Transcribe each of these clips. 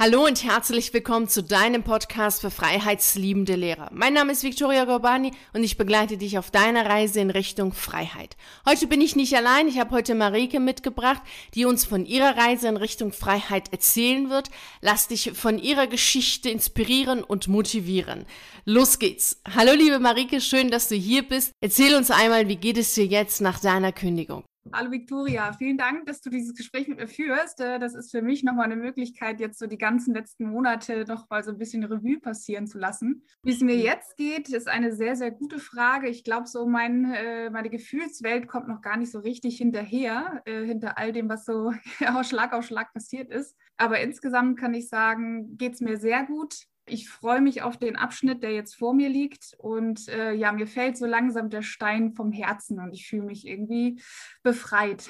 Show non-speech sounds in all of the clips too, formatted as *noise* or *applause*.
Hallo und herzlich willkommen zu deinem Podcast für freiheitsliebende Lehrer. Mein Name ist Victoria Gorbani und ich begleite dich auf deiner Reise in Richtung Freiheit. Heute bin ich nicht allein, ich habe heute Marike mitgebracht, die uns von ihrer Reise in Richtung Freiheit erzählen wird. Lass dich von ihrer Geschichte inspirieren und motivieren. Los geht's. Hallo liebe Marike, schön, dass du hier bist. Erzähl uns einmal, wie geht es dir jetzt nach deiner Kündigung? Hallo Victoria, vielen Dank, dass du dieses Gespräch mit mir führst. Äh, das ist für mich nochmal eine Möglichkeit, jetzt so die ganzen letzten Monate noch mal so ein bisschen Revue passieren zu lassen. Wie es mir jetzt geht, ist eine sehr, sehr gute Frage. Ich glaube, so mein, äh, meine Gefühlswelt kommt noch gar nicht so richtig hinterher, äh, hinter all dem, was so *laughs* Schlag auf Schlag passiert ist. Aber insgesamt kann ich sagen, geht es mir sehr gut. Ich freue mich auf den Abschnitt, der jetzt vor mir liegt. Und äh, ja, mir fällt so langsam der Stein vom Herzen und ich fühle mich irgendwie befreit.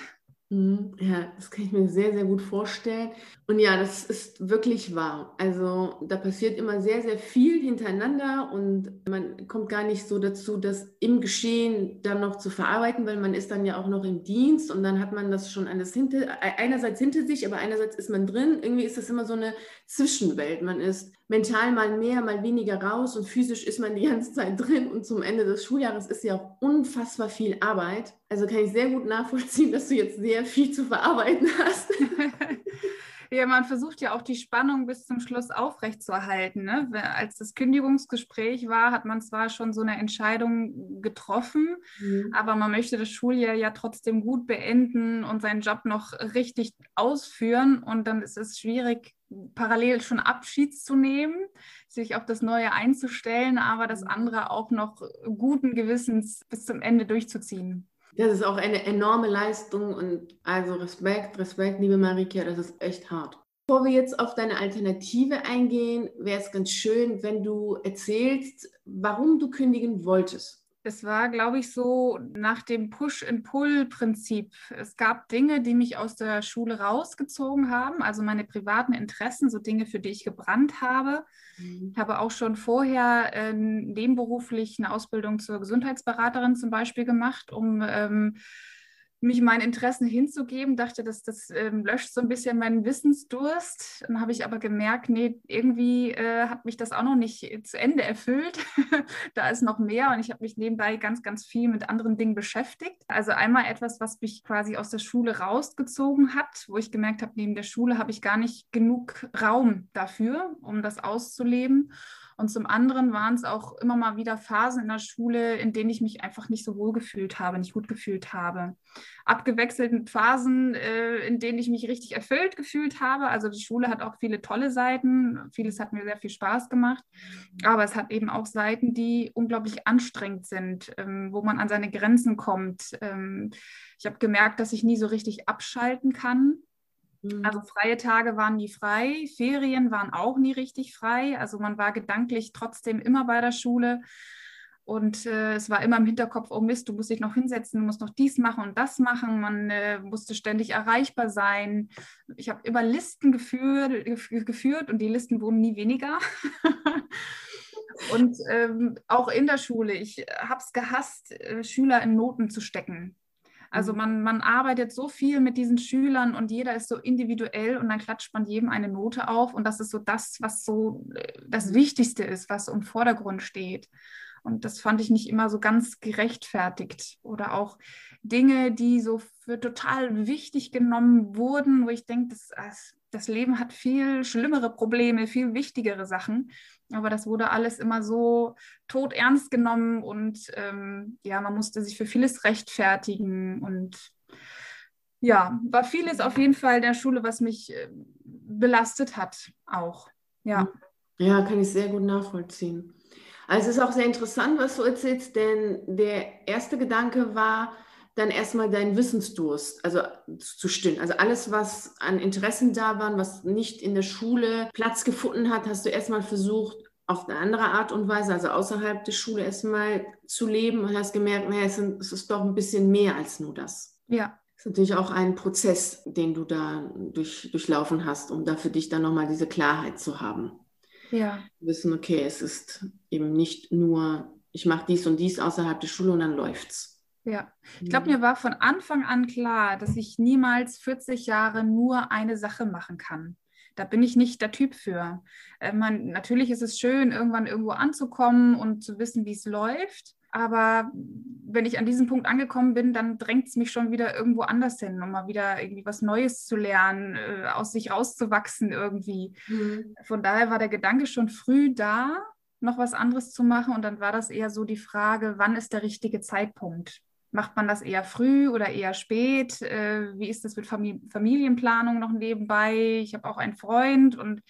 Mhm, ja, das kann ich mir sehr, sehr gut vorstellen. Und ja, das ist wirklich wahr. Also da passiert immer sehr, sehr viel hintereinander und man kommt gar nicht so dazu, das im Geschehen dann noch zu verarbeiten, weil man ist dann ja auch noch im Dienst und dann hat man das schon alles hinter, e-, einerseits hinter sich, aber einerseits ist man drin. Irgendwie ist das immer so eine Zwischenwelt. Man ist mental mal mehr, mal weniger raus und physisch ist man die ganze Zeit drin und zum Ende des Schuljahres ist ja auch unfassbar viel Arbeit. Also kann ich sehr gut nachvollziehen, dass du jetzt sehr viel zu verarbeiten hast. *laughs* *laughs* Ja, man versucht ja auch die Spannung bis zum Schluss aufrechtzuerhalten. Ne? Als das Kündigungsgespräch war, hat man zwar schon so eine Entscheidung getroffen, mhm. aber man möchte das Schuljahr ja trotzdem gut beenden und seinen Job noch richtig ausführen. Und dann ist es schwierig, parallel schon Abschied zu nehmen, sich auf das Neue einzustellen, aber das mhm. andere auch noch guten Gewissens bis zum Ende durchzuziehen. Das ist auch eine enorme Leistung und also Respekt, Respekt, liebe Marika, das ist echt hart. Bevor wir jetzt auf deine Alternative eingehen, wäre es ganz schön, wenn du erzählst, warum du kündigen wolltest. Es war, glaube ich, so nach dem Push-and-Pull-Prinzip. Es gab Dinge, die mich aus der Schule rausgezogen haben, also meine privaten Interessen, so Dinge, für die ich gebrannt habe. Mhm. Ich habe auch schon vorher äh, nebenberuflich eine Ausbildung zur Gesundheitsberaterin zum Beispiel gemacht, um ähm, mich meinen Interessen hinzugeben, dachte, dass das ähm, löscht so ein bisschen meinen Wissensdurst. Dann habe ich aber gemerkt, nee, irgendwie äh, hat mich das auch noch nicht zu Ende erfüllt. *laughs* da ist noch mehr und ich habe mich nebenbei ganz, ganz viel mit anderen Dingen beschäftigt. Also einmal etwas, was mich quasi aus der Schule rausgezogen hat, wo ich gemerkt habe, neben der Schule habe ich gar nicht genug Raum dafür, um das auszuleben. Und zum anderen waren es auch immer mal wieder Phasen in der Schule, in denen ich mich einfach nicht so wohl gefühlt habe, nicht gut gefühlt habe. Abgewechselt mit Phasen, äh, in denen ich mich richtig erfüllt gefühlt habe. Also die Schule hat auch viele tolle Seiten. Vieles hat mir sehr viel Spaß gemacht. Aber es hat eben auch Seiten, die unglaublich anstrengend sind, ähm, wo man an seine Grenzen kommt. Ähm, ich habe gemerkt, dass ich nie so richtig abschalten kann Mhm. Also freie Tage waren nie frei, Ferien waren auch nie richtig frei. Also man war gedanklich trotzdem immer bei der Schule. Und äh, es war immer im Hinterkopf, oh Mist, du musst dich noch hinsetzen, du musst noch dies machen und das machen. Man äh, musste ständig erreichbar sein. Ich habe immer Listen geführt, geführt und die Listen wurden nie weniger. *laughs* und ähm, auch in der Schule, ich habe es gehasst, äh, Schüler in Noten zu stecken. Also mhm. man, man arbeitet so viel mit diesen Schülern und jeder ist so individuell und dann klatscht man jedem eine Note auf und das ist so das, was so äh, das Wichtigste ist, was im Vordergrund steht. Und das fand ich nicht immer so ganz gerechtfertigt. Oder auch Dinge, die so für total wichtig genommen wurden, wo ich denke, das, das Leben hat viel schlimmere Probleme, viel wichtigere Sachen. Aber das wurde alles immer so tot ernst genommen und ähm, ja, man musste sich für vieles rechtfertigen und ja, war vieles auf jeden Fall in der Schule, was mich äh, belastet hat, auch. Ja. Ja, kann ich sehr gut nachvollziehen. Also es ist auch sehr interessant, was du erzählst, denn der erste Gedanke war, dann erstmal deinen Wissensdurst, also zu stillen. Also alles, was an Interessen da waren, was nicht in der Schule Platz gefunden hat, hast du erstmal versucht, auf eine andere Art und Weise, also außerhalb der Schule erstmal zu leben und hast gemerkt, naja, es, ist doch ein bisschen mehr als nur das. Ja. Das ist natürlich auch ein Prozess, den du da durch, durchlaufen hast, um da für dich dann nochmal diese Klarheit zu haben. Ja. Wissen, okay, es ist eben nicht nur, ich mache dies und dies außerhalb der Schule und dann läuft's. Ja, ich glaube, mir war von Anfang an klar, dass ich niemals 40 Jahre nur eine Sache machen kann. Da bin ich nicht der Typ für. Äh, man, natürlich ist es schön, irgendwann irgendwo anzukommen und zu wissen, wie es läuft. Aber wenn ich an diesem Punkt angekommen bin, dann drängt es mich schon wieder irgendwo anders hin, um mal wieder irgendwie was Neues zu lernen, äh, aus sich rauszuwachsen irgendwie. Mhm. Von daher war der Gedanke schon früh da, noch was anderes zu machen. Und dann war das eher so die Frage, wann ist der richtige Zeitpunkt? Macht man das eher früh oder eher spät? Äh, wie ist das mit Familienplanung noch nebenbei? Ich habe auch einen Freund und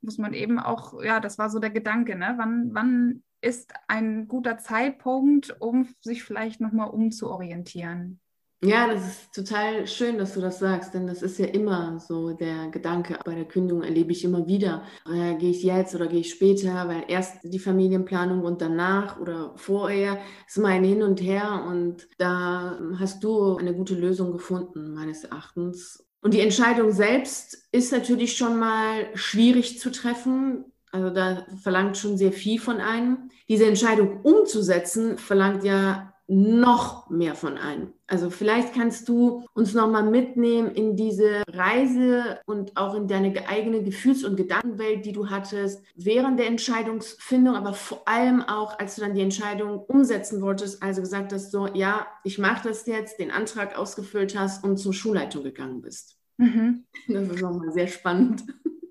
muss man eben auch, ja, das war so der Gedanke, ne? Wann, wann ist ein guter Zeitpunkt, um sich vielleicht nochmal umzuorientieren? Ja, das ist total schön, dass du das sagst, denn das ist ja immer so der Gedanke. Bei der Kündigung erlebe ich immer wieder, äh, gehe ich jetzt oder gehe ich später, weil erst die Familienplanung und danach oder vorher ist immer ein Hin und Her und da hast du eine gute Lösung gefunden, meines Erachtens. Und die Entscheidung selbst ist natürlich schon mal schwierig zu treffen. Also da verlangt schon sehr viel von einem. Diese Entscheidung umzusetzen verlangt ja noch mehr von einem. Also vielleicht kannst du uns nochmal mitnehmen in diese Reise und auch in deine eigene Gefühls- und Gedankenwelt, die du hattest während der Entscheidungsfindung, aber vor allem auch, als du dann die Entscheidung umsetzen wolltest, also gesagt hast, so, ja, ich mache das jetzt, den Antrag ausgefüllt hast und zur Schulleitung gegangen bist. Mhm. Das ist nochmal sehr spannend.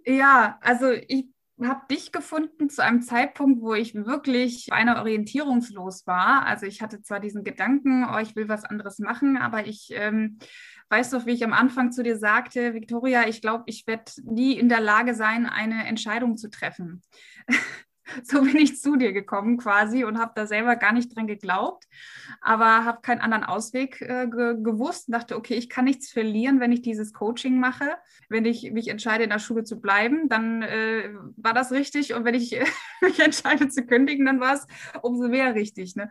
Ja, also ich habe dich gefunden zu einem Zeitpunkt, wo ich wirklich beinahe orientierungslos war. Also ich hatte zwar diesen Gedanken, oh, ich will was anderes machen, aber ich ähm, weiß doch, wie ich am Anfang zu dir sagte, Victoria, ich glaube, ich werde nie in der Lage sein, eine Entscheidung zu treffen. *laughs* *laughs* so bin ich zu dir gekommen quasi und habe da selber gar nicht dran geglaubt, aber habe keinen anderen Ausweg äh, ge gewusst und dachte, okay, ich kann nichts verlieren, wenn ich dieses Coaching mache. Wenn ich mich entscheide, in der Schule zu bleiben, dann äh, war das richtig und wenn ich *laughs* mich entscheide zu kündigen, dann war es umso mehr richtig. Ne?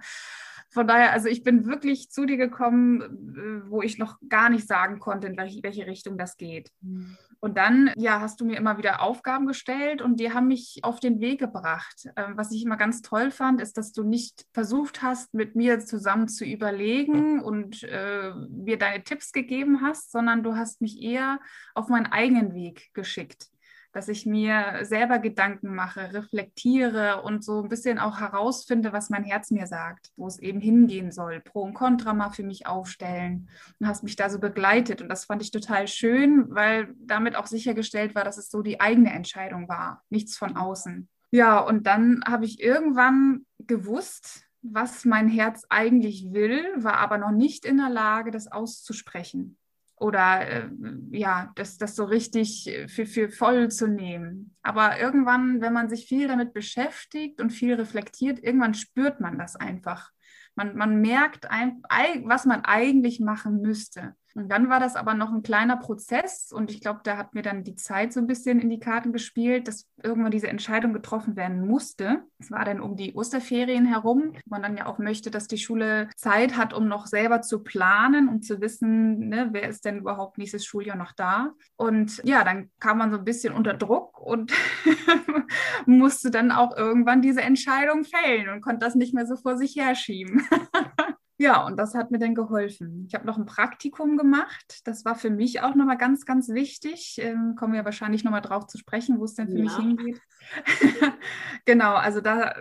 Von daher, also ich bin wirklich zu dir gekommen, äh, wo ich noch gar nicht sagen konnte, in welche Richtung das geht. Mhm. Und dann, ja, hast du mir immer wieder Aufgaben gestellt und die haben mich auf den Weg gebracht. Ähm, was ich immer ganz toll fand, ist, dass du nicht versucht hast, mit mir zusammen zu überlegen und äh, mir deine Tipps gegeben hast, sondern du hast mich eher auf meinen eigenen Weg geschickt dass ich mir selber Gedanken mache, reflektiere und so ein bisschen auch herausfinde, was mein Herz mir sagt, wo es eben hingehen soll, Pro und Contra mal für mich aufstellen. Und hast mich da so begleitet. Und das fand ich total schön, weil damit auch sichergestellt war, dass es so die eigene Entscheidung war, nichts von außen. Ja, und dann habe ich irgendwann gewusst, was mein Herz eigentlich will, war aber noch nicht in der Lage, das auszusprechen oder äh, ja, das, das so richtig für, für voll zu nehmen. Aber irgendwann, wenn man sich viel damit beschäftigt und viel reflektiert, irgendwann spürt man das einfach. Man, man merkt, ein, was man eigentlich machen müsste. Und dann war das aber noch ein kleiner Prozess und ich glaube, da hat mir dann die Zeit so ein bisschen in die Karten gespielt, dass irgendwann diese Entscheidung getroffen werden musste. Es war dann um die Osterferien herum, wo man dann ja auch möchte, dass die Schule Zeit hat, um noch selber zu planen und zu wissen, ne, wer ist denn überhaupt nächstes Schuljahr noch da. Und ja, dann kam man so ein bisschen unter Druck und *laughs* musste dann auch irgendwann diese Entscheidung fällen und konnte das nicht mehr so vor sich herschieben. *laughs* Ja, und das hat mir dann geholfen. Ich habe noch ein Praktikum gemacht. Das war für mich auch nochmal ganz, ganz wichtig. Ähm, kommen wir wahrscheinlich nochmal drauf zu sprechen, wo es denn für ja. mich hingeht. *laughs* genau, also da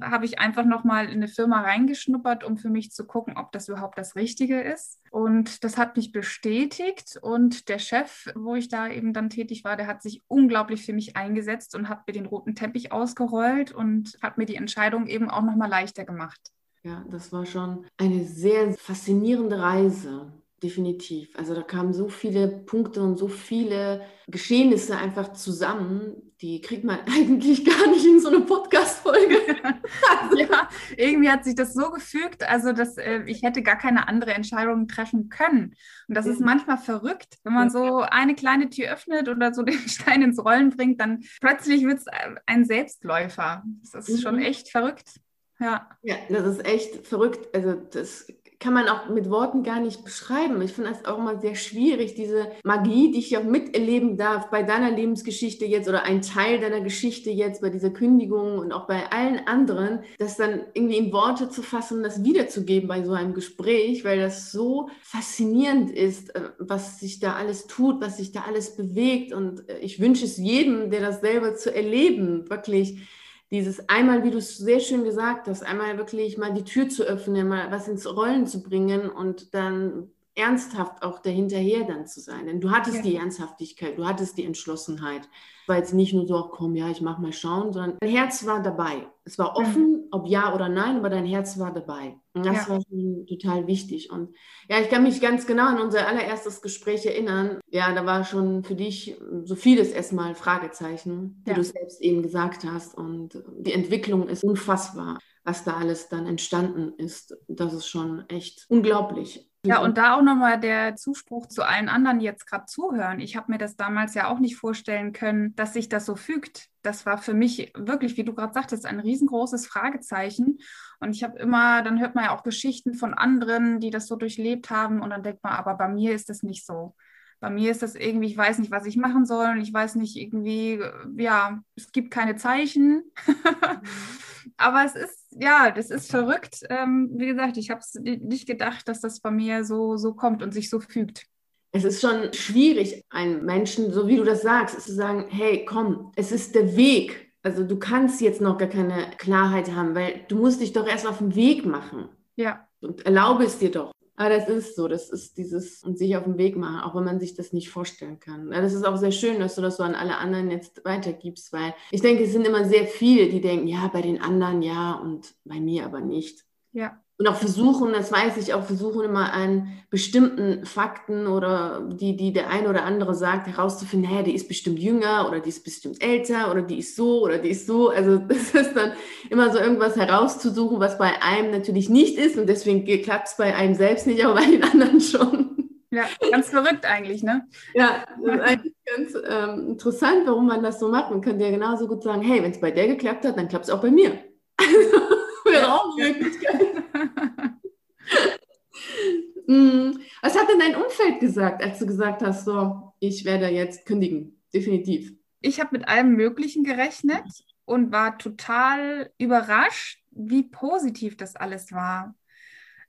habe ich einfach nochmal in eine Firma reingeschnuppert, um für mich zu gucken, ob das überhaupt das Richtige ist. Und das hat mich bestätigt. Und der Chef, wo ich da eben dann tätig war, der hat sich unglaublich für mich eingesetzt und hat mir den roten Teppich ausgerollt und hat mir die Entscheidung eben auch nochmal leichter gemacht. Ja, das war schon eine sehr faszinierende Reise, definitiv. Also da kamen so viele Punkte und so viele Geschehnisse einfach zusammen, die kriegt man *laughs* eigentlich gar nicht in so eine Podcast-Folge. *laughs* ja, irgendwie hat sich das so gefügt, also dass äh, ich hätte gar keine andere Entscheidung treffen können. Und das ist manchmal verrückt, wenn man so eine kleine Tür öffnet oder so *laughs* den Stein ins Rollen bringt, dann plötzlich wird es ein Selbstläufer. Das ist mhm. schon echt verrückt. Ja. Ja, das ist echt verrückt. Also das kann man auch mit Worten gar nicht beschreiben. Ich finde das auch immer sehr schwierig, diese Magie, die ich ja miterleben darf bei deiner Lebensgeschichte jetzt oder ein Teil deiner Geschichte jetzt bei dieser Kündigung und auch bei allen anderen, das dann irgendwie in Worte zu fassen das wiederzugeben bei so einem Gespräch, weil das so faszinierend ist, äh, was sich da alles tut, was sich da alles bewegt. Und äh, ich wünsche es jedem, der das selber zu erleben, wirklich dieses einmal, wie du es sehr schön gesagt hast, einmal wirklich mal die Tür zu öffnen, mal was ins Rollen zu bringen und dann ernsthaft auch dahinterher dann zu sein. Denn du hattest ja. die Ernsthaftigkeit, du hattest die Entschlossenheit. Es war jetzt nicht nur so, komm, ja, ich mach mal schauen, sondern dein Herz war dabei. Es war offen, mhm. ob ja oder nein, aber dein Herz war dabei. Und das ja. war schon total wichtig. Und ja, ich kann mich ganz genau an unser allererstes Gespräch erinnern. Ja, da war schon für dich so vieles erstmal Fragezeichen, wie ja. du selbst eben gesagt hast. Und die Entwicklung ist unfassbar, was da alles dann entstanden ist. Das ist schon echt unglaublich. Ja, und da auch nochmal der Zuspruch zu allen anderen, die jetzt gerade zuhören. Ich habe mir das damals ja auch nicht vorstellen können, dass sich das so fügt. Das war für mich wirklich, wie du gerade sagtest, ein riesengroßes Fragezeichen. Und ich habe immer, dann hört man ja auch Geschichten von anderen, die das so durchlebt haben. Und dann denkt man, aber bei mir ist das nicht so. Bei mir ist das irgendwie, ich weiß nicht, was ich machen soll. Und ich weiß nicht irgendwie, ja, es gibt keine Zeichen. *laughs* aber es ist, ja, das ist verrückt. Ähm, wie gesagt, ich habe es nicht gedacht, dass das bei mir so, so kommt und sich so fügt. Es ist schon schwierig, einen Menschen, so wie du das sagst, zu sagen, hey, komm, es ist der Weg. Also du kannst jetzt noch gar keine Klarheit haben, weil du musst dich doch erst auf den Weg machen. Ja. Und erlaube es dir doch. Aber das ist so, das ist dieses und sich auf den Weg machen, auch wenn man sich das nicht vorstellen kann. Das ist auch sehr schön, dass du das so an alle anderen jetzt weitergibst, weil ich denke, es sind immer sehr viele, die denken, ja, bei den anderen ja und bei mir aber nicht. Ja und auch versuchen, das weiß ich, auch versuchen immer an bestimmten Fakten oder die, die der eine oder andere sagt, herauszufinden, naja, die ist bestimmt jünger oder die ist bestimmt älter oder die ist so oder die ist so. Also *laughs* das ist dann immer so irgendwas herauszusuchen, was bei einem natürlich nicht ist und deswegen klappt es bei einem selbst nicht, aber bei den anderen schon. Ja, ganz verrückt eigentlich, ne? Ja, das ist eigentlich ganz ähm, interessant, warum man das so macht. Man könnte ja genauso gut sagen, hey, wenn es bei der geklappt hat, dann klappt es auch bei mir. *laughs* wäre auch Möglichkeit. Mm, was hat denn dein Umfeld gesagt, als du gesagt hast, so, ich werde jetzt kündigen? Definitiv. Ich habe mit allem Möglichen gerechnet und war total überrascht, wie positiv das alles war.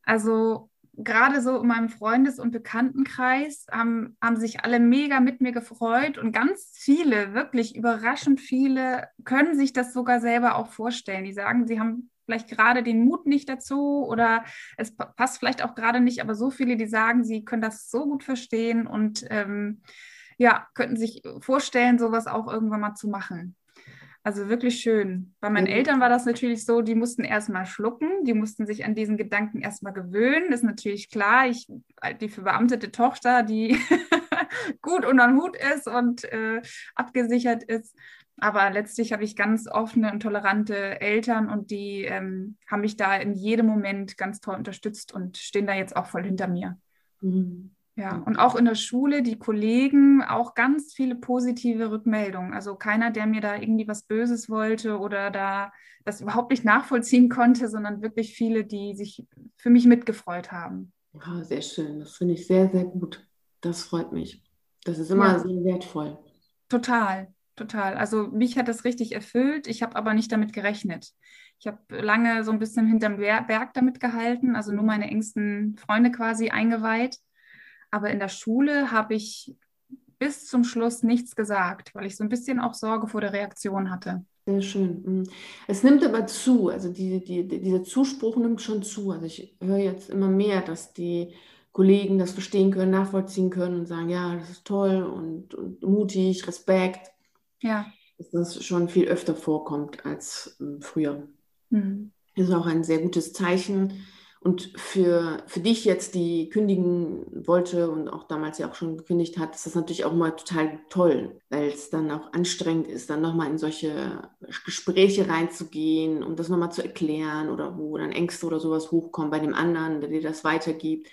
Also gerade so in meinem Freundes- und Bekanntenkreis haben, haben sich alle mega mit mir gefreut und ganz viele, wirklich überraschend viele, können sich das sogar selber auch vorstellen. Die sagen, sie haben vielleicht gerade den Mut nicht dazu oder es passt vielleicht auch gerade nicht, aber so viele, die sagen, sie können das so gut verstehen und ähm, ja, könnten sich vorstellen, sowas auch irgendwann mal zu machen. Also wirklich schön. Bei meinen mhm. Eltern war das natürlich so, die mussten erstmal schlucken, die mussten sich an diesen Gedanken erstmal gewöhnen. Das ist natürlich klar, ich, die verbeamtete Tochter, die *laughs* gut unter den Hut ist und äh, abgesichert ist, aber letztlich habe ich ganz offene und tolerante Eltern und die ähm, haben mich da in jedem Moment ganz toll unterstützt und stehen da jetzt auch voll hinter mir. Mhm. Ja, und auch in der Schule, die Kollegen, auch ganz viele positive Rückmeldungen. Also keiner, der mir da irgendwie was Böses wollte oder da das überhaupt nicht nachvollziehen konnte, sondern wirklich viele, die sich für mich mitgefreut haben. Ja, sehr schön. Das finde ich sehr, sehr gut. Das freut mich. Das ist immer ja. sehr wertvoll. Total. Total. Also mich hat das richtig erfüllt. Ich habe aber nicht damit gerechnet. Ich habe lange so ein bisschen hinterm Berg damit gehalten, also nur meine engsten Freunde quasi eingeweiht. Aber in der Schule habe ich bis zum Schluss nichts gesagt, weil ich so ein bisschen auch Sorge vor der Reaktion hatte. Sehr schön. Mhm. Es nimmt aber zu, also die, die, dieser Zuspruch nimmt schon zu. Also ich höre jetzt immer mehr, dass die Kollegen das verstehen können, nachvollziehen können und sagen, ja, das ist toll und, und mutig, Respekt. Ja. Dass das schon viel öfter vorkommt als äh, früher. Mhm. Das ist auch ein sehr gutes Zeichen. Und für, für dich jetzt, die kündigen wollte und auch damals ja auch schon gekündigt hat, ist das natürlich auch mal total toll, weil es dann auch anstrengend ist, dann nochmal in solche Gespräche reinzugehen, um das nochmal zu erklären oder wo dann Ängste oder sowas hochkommen bei dem anderen, der dir das weitergibt.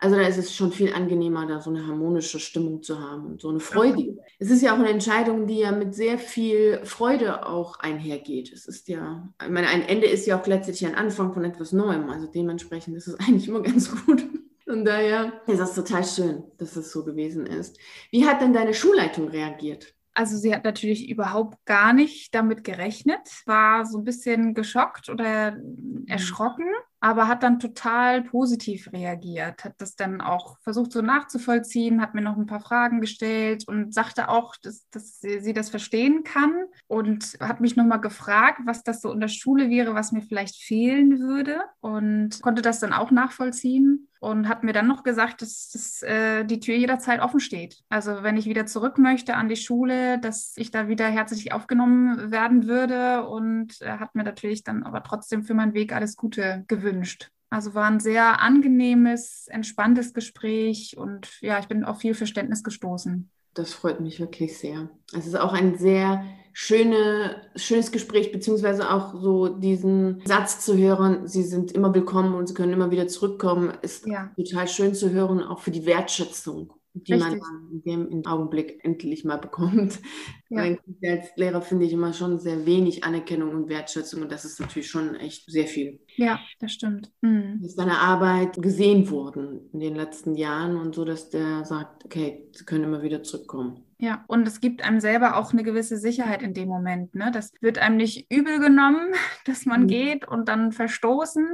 Also da ist es schon viel angenehmer, da so eine harmonische Stimmung zu haben und so eine Freude. Es ist ja auch eine Entscheidung, die ja mit sehr viel Freude auch einhergeht. Es ist ja, ich meine, ein Ende ist ja auch letztlich ein Anfang von etwas Neuem. Also dementsprechend ist es *laughs* eigentlich immer ganz gut. Von daher ist das total schön, dass es so gewesen ist. Wie hat denn deine Schulleitung reagiert? Also sie hat natürlich überhaupt gar nicht damit gerechnet, war so ein bisschen geschockt oder mhm. erschrocken, aber hat dann total positiv reagiert, hat das dann auch versucht so nachzuvollziehen, hat mir noch ein paar Fragen gestellt und sagte auch, dass, dass sie, sie das verstehen kann und hat mich nochmal gefragt, was das so in der Schule wäre, was mir vielleicht fehlen würde und konnte das dann auch nachvollziehen und hat mir dann noch gesagt, dass, dass äh, die Tür jederzeit offen steht. Also wenn ich wieder zurück möchte an die Schule, dass ich da wieder herzlich aufgenommen werden würde und äh, hat mir natürlich dann aber trotzdem für meinen Weg alles Gute gewünscht. Also war ein sehr angenehmes, entspanntes Gespräch und ja, ich bin auf viel Verständnis gestoßen. Das freut mich wirklich sehr. Es ist auch ein sehr schöne, schönes Gespräch, beziehungsweise auch so diesen Satz zu hören, Sie sind immer willkommen und Sie können immer wieder zurückkommen, ist ja. total schön zu hören, auch für die Wertschätzung die Richtig. man in dem Augenblick endlich mal bekommt. Ja. Als Lehrer finde ich immer schon sehr wenig Anerkennung und Wertschätzung und das ist natürlich schon echt sehr viel. Ja, das stimmt. Mhm. Ist deine Arbeit gesehen worden in den letzten Jahren und so, dass der sagt, okay, sie können immer wieder zurückkommen. Ja, und es gibt einem selber auch eine gewisse Sicherheit in dem Moment. Ne? Das wird einem nicht übel genommen, *laughs* dass man mhm. geht und dann verstoßen,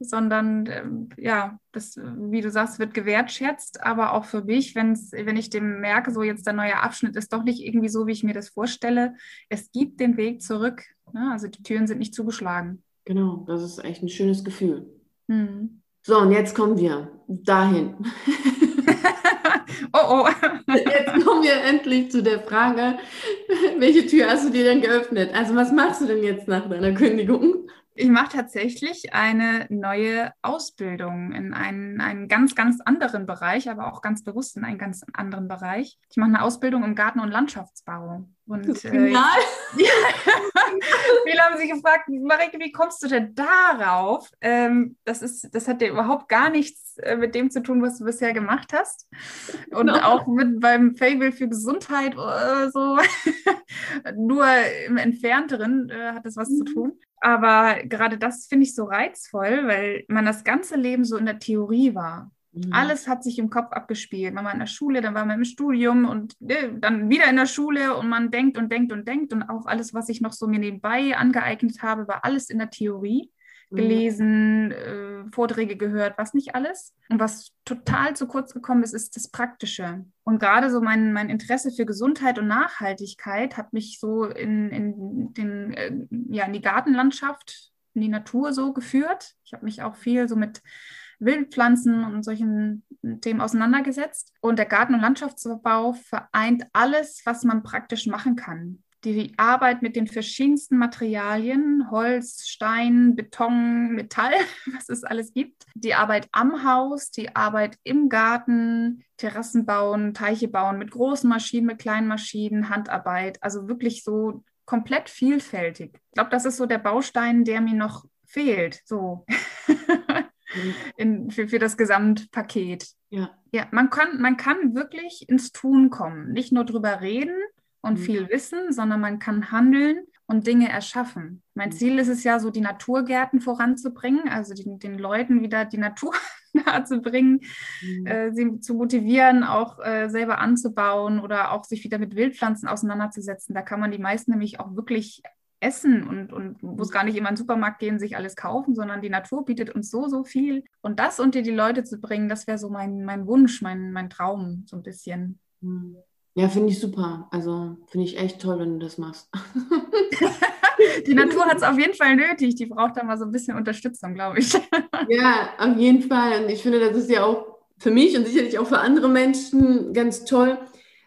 sondern ähm, ja, das, wie du sagst, wird gewertschätzt. Aber auch für mich, wenn's, wenn ich dem merke, so jetzt der neue Abschnitt ist doch nicht irgendwie so, wie ich mir das vorstelle. Es gibt den Weg zurück. Ne? Also die Türen sind nicht zugeschlagen. Genau, das ist echt ein schönes Gefühl. Mhm. So, und jetzt kommen wir dahin. *laughs* oh oh. *laughs* Jetzt kommen wir endlich zu der Frage, welche Tür hast du dir denn geöffnet? Also was machst du denn jetzt nach deiner Kündigung? Ich mache tatsächlich eine neue Ausbildung in einen, einen ganz, ganz anderen Bereich, aber auch ganz bewusst in einen ganz anderen Bereich. Ich mache eine Ausbildung im Garten- und Landschaftsbau. Und, äh, *laughs* ja, *laughs* viele haben sich gefragt, Marike, wie kommst du denn darauf? Ähm, das, ist, das hat ja überhaupt gar nichts äh, mit dem zu tun, was du bisher gemacht hast. Und no. Auch mit beim Fable für Gesundheit oder so. *laughs* Nur im Entfernteren äh, hat das was mhm. zu tun. Aber gerade das finde ich so reizvoll, weil man das ganze Leben so in der Theorie war. Mhm. Alles hat sich im Kopf abgespielt. Man war in der Schule, dann war man im Studium und äh, dann wieder in der Schule und man denkt und denkt und denkt und auch alles, was ich noch so mir nebenbei angeeignet habe, war alles in der Theorie. Mhm. gelesen, äh, Vorträge gehört, was nicht alles. Und was total zu kurz gekommen ist, ist das Praktische. Und gerade so mein, mein Interesse für Gesundheit und Nachhaltigkeit hat mich so in, in, den, äh, ja, in die Gartenlandschaft, in die Natur so geführt. Ich habe mich auch viel so mit Wildpflanzen und solchen Themen auseinandergesetzt. Und der Garten- und Landschaftsbau vereint alles, was man praktisch machen kann die Arbeit mit den verschiedensten Materialien, Holz, Stein, Beton, Metall, *laughs* was es alles gibt. Die Arbeit am Haus, die Arbeit im Garten, Terrassen bauen, Teiche bauen, mit großen Maschinen, mit kleinen Maschinen, Handarbeit. Also wirklich so komplett vielfältig. Ich glaube, das ist so der Baustein, der mir noch fehlt, so *laughs* In, für, für das Gesamtpaket. Ja. ja, man kann, man kann wirklich ins Tun kommen. Nicht nur drüber reden, und mhm. viel wissen, sondern man kann handeln und Dinge erschaffen. Mein mhm. Ziel ist es ja, so die Naturgärten voranzubringen, also die, den Leuten wieder die Natur *laughs* nahezubringen, mhm. äh, sie zu motivieren, auch äh, selber anzubauen oder auch sich wieder mit Wildpflanzen auseinanderzusetzen. Da kann man die meisten nämlich auch wirklich essen und, und muss gar nicht immer in den Supermarkt gehen, sich alles kaufen, sondern die Natur bietet uns so, so viel. Und das unter die Leute zu bringen, das wäre so mein, mein Wunsch, mein, mein Traum, so ein bisschen. Mhm. Ja, finde ich super. Also finde ich echt toll, wenn du das machst. *laughs* die Natur hat es auf jeden Fall nötig. Die braucht da mal so ein bisschen Unterstützung, glaube ich. *laughs* ja, auf jeden Fall. Und ich finde, das ist ja auch für mich und sicherlich auch für andere Menschen ganz toll,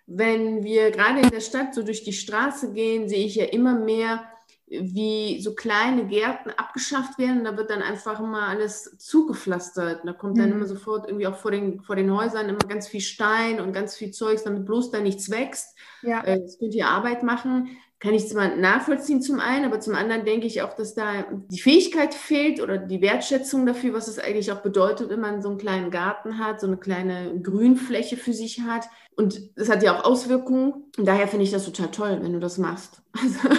wenn wir gerade in der Stadt so durch die Straße gehen, sehe ich ja immer mehr wie so kleine Gärten abgeschafft werden. Da wird dann einfach immer alles zugepflastert. Da kommt dann mhm. immer sofort irgendwie auch vor den, vor den Häusern immer ganz viel Stein und ganz viel Zeugs, damit bloß da nichts wächst. Ja. Äh, das könnt ihr Arbeit machen. kann ich zwar nachvollziehen zum einen, aber zum anderen denke ich auch, dass da die Fähigkeit fehlt oder die Wertschätzung dafür, was es eigentlich auch bedeutet, wenn man so einen kleinen Garten hat, so eine kleine Grünfläche für sich hat. Und es hat ja auch Auswirkungen. Und daher finde ich das total toll, wenn du das machst. *laughs* Also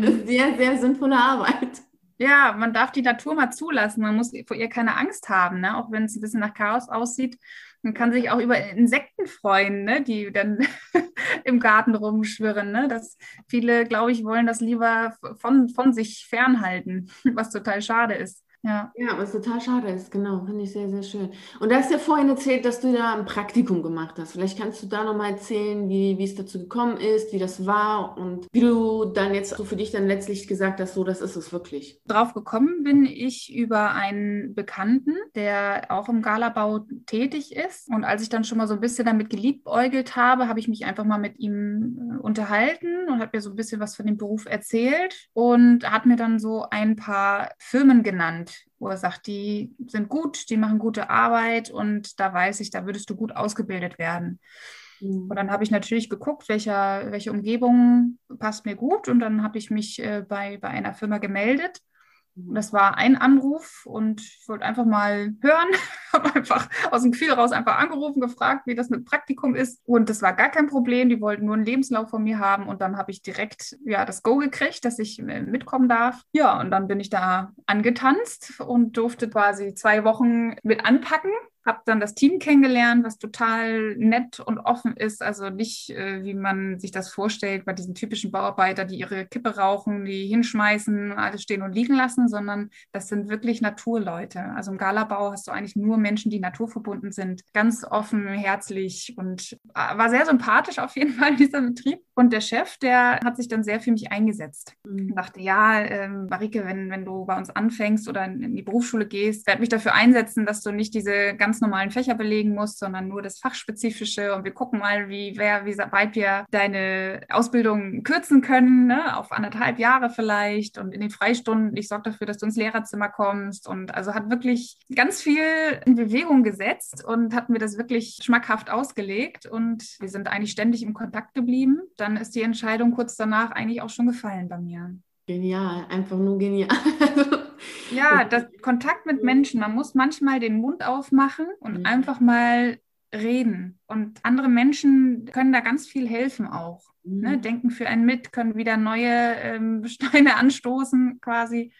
*laughs* eine sehr, sehr sinnvolle Arbeit. Ja, man darf die Natur mal zulassen. Man muss vor ihr keine Angst haben, ne? auch wenn es ein bisschen nach Chaos aussieht. Man kann sich auch über Insekten freuen, ne? die dann *laughs* im Garten rumschwirren. Ne? Dass viele, glaube ich, wollen das lieber von, von sich fernhalten, *laughs* was total schade ist. Ja. ja, was total schade ist, genau, finde ich sehr, sehr schön. Und du hast ja vorhin erzählt, dass du da ein Praktikum gemacht hast. Vielleicht kannst du da nochmal erzählen, wie, wie es dazu gekommen ist, wie das war und wie du dann jetzt so für dich dann letztlich gesagt hast, so, das ist es wirklich. Drauf gekommen bin ich über einen Bekannten, der auch im Galabau tätig ist. Und als ich dann schon mal so ein bisschen damit geliebäugelt habe, habe ich mich einfach mal mit ihm äh, unterhalten und habe mir so ein bisschen was von dem Beruf erzählt und hat mir dann so ein paar Firmen genannt wo er sagt, die sind gut, die machen gute Arbeit und da weiß ich, da würdest du gut ausgebildet werden. Mhm. Und dann habe ich natürlich geguckt, welcher, welche Umgebung passt mir gut und dann habe ich mich äh, bei, bei einer Firma gemeldet das war ein Anruf und ich wollte einfach mal hören, *laughs* habe einfach aus dem Gefühl raus einfach angerufen, gefragt, wie das mit Praktikum ist. Und das war gar kein Problem. Die wollten nur einen Lebenslauf von mir haben und dann habe ich direkt ja das Go gekriegt, dass ich äh, mitkommen darf. Ja, und dann bin ich da angetanzt und durfte quasi zwei Wochen mit anpacken habe dann das Team kennengelernt, was total nett und offen ist. Also nicht, äh, wie man sich das vorstellt, bei diesen typischen Bauarbeiter, die ihre Kippe rauchen, die hinschmeißen, alles stehen und liegen lassen, sondern das sind wirklich Naturleute. Also im Galabau hast du eigentlich nur Menschen, die naturverbunden sind. Ganz offen, herzlich und äh, war sehr sympathisch auf jeden *laughs* Fall, dieser Betrieb. Und der Chef, der hat sich dann sehr für mich eingesetzt. Mhm. dachte, ja, ähm, Marike, wenn, wenn du bei uns anfängst oder in die Berufsschule gehst, werde mich dafür einsetzen, dass du nicht diese ganz ganz normalen Fächer belegen musst, sondern nur das Fachspezifische. Und wir gucken mal, wie, wer, wie weit wir deine Ausbildung kürzen können, ne? auf anderthalb Jahre vielleicht. Und in den Freistunden, ich sorge dafür, dass du ins Lehrerzimmer kommst. Und also hat wirklich ganz viel in Bewegung gesetzt und hat mir das wirklich schmackhaft ausgelegt. Und wir sind eigentlich ständig im Kontakt geblieben. Dann ist die Entscheidung kurz danach eigentlich auch schon gefallen bei mir. Genial, einfach nur genial. *laughs* Ja, das Kontakt mit Menschen. Man muss manchmal den Mund aufmachen und mhm. einfach mal reden. Und andere Menschen können da ganz viel helfen auch. Ne? Mhm. Ne? Denken für einen mit, können wieder neue ähm, *laughs* Steine anstoßen quasi.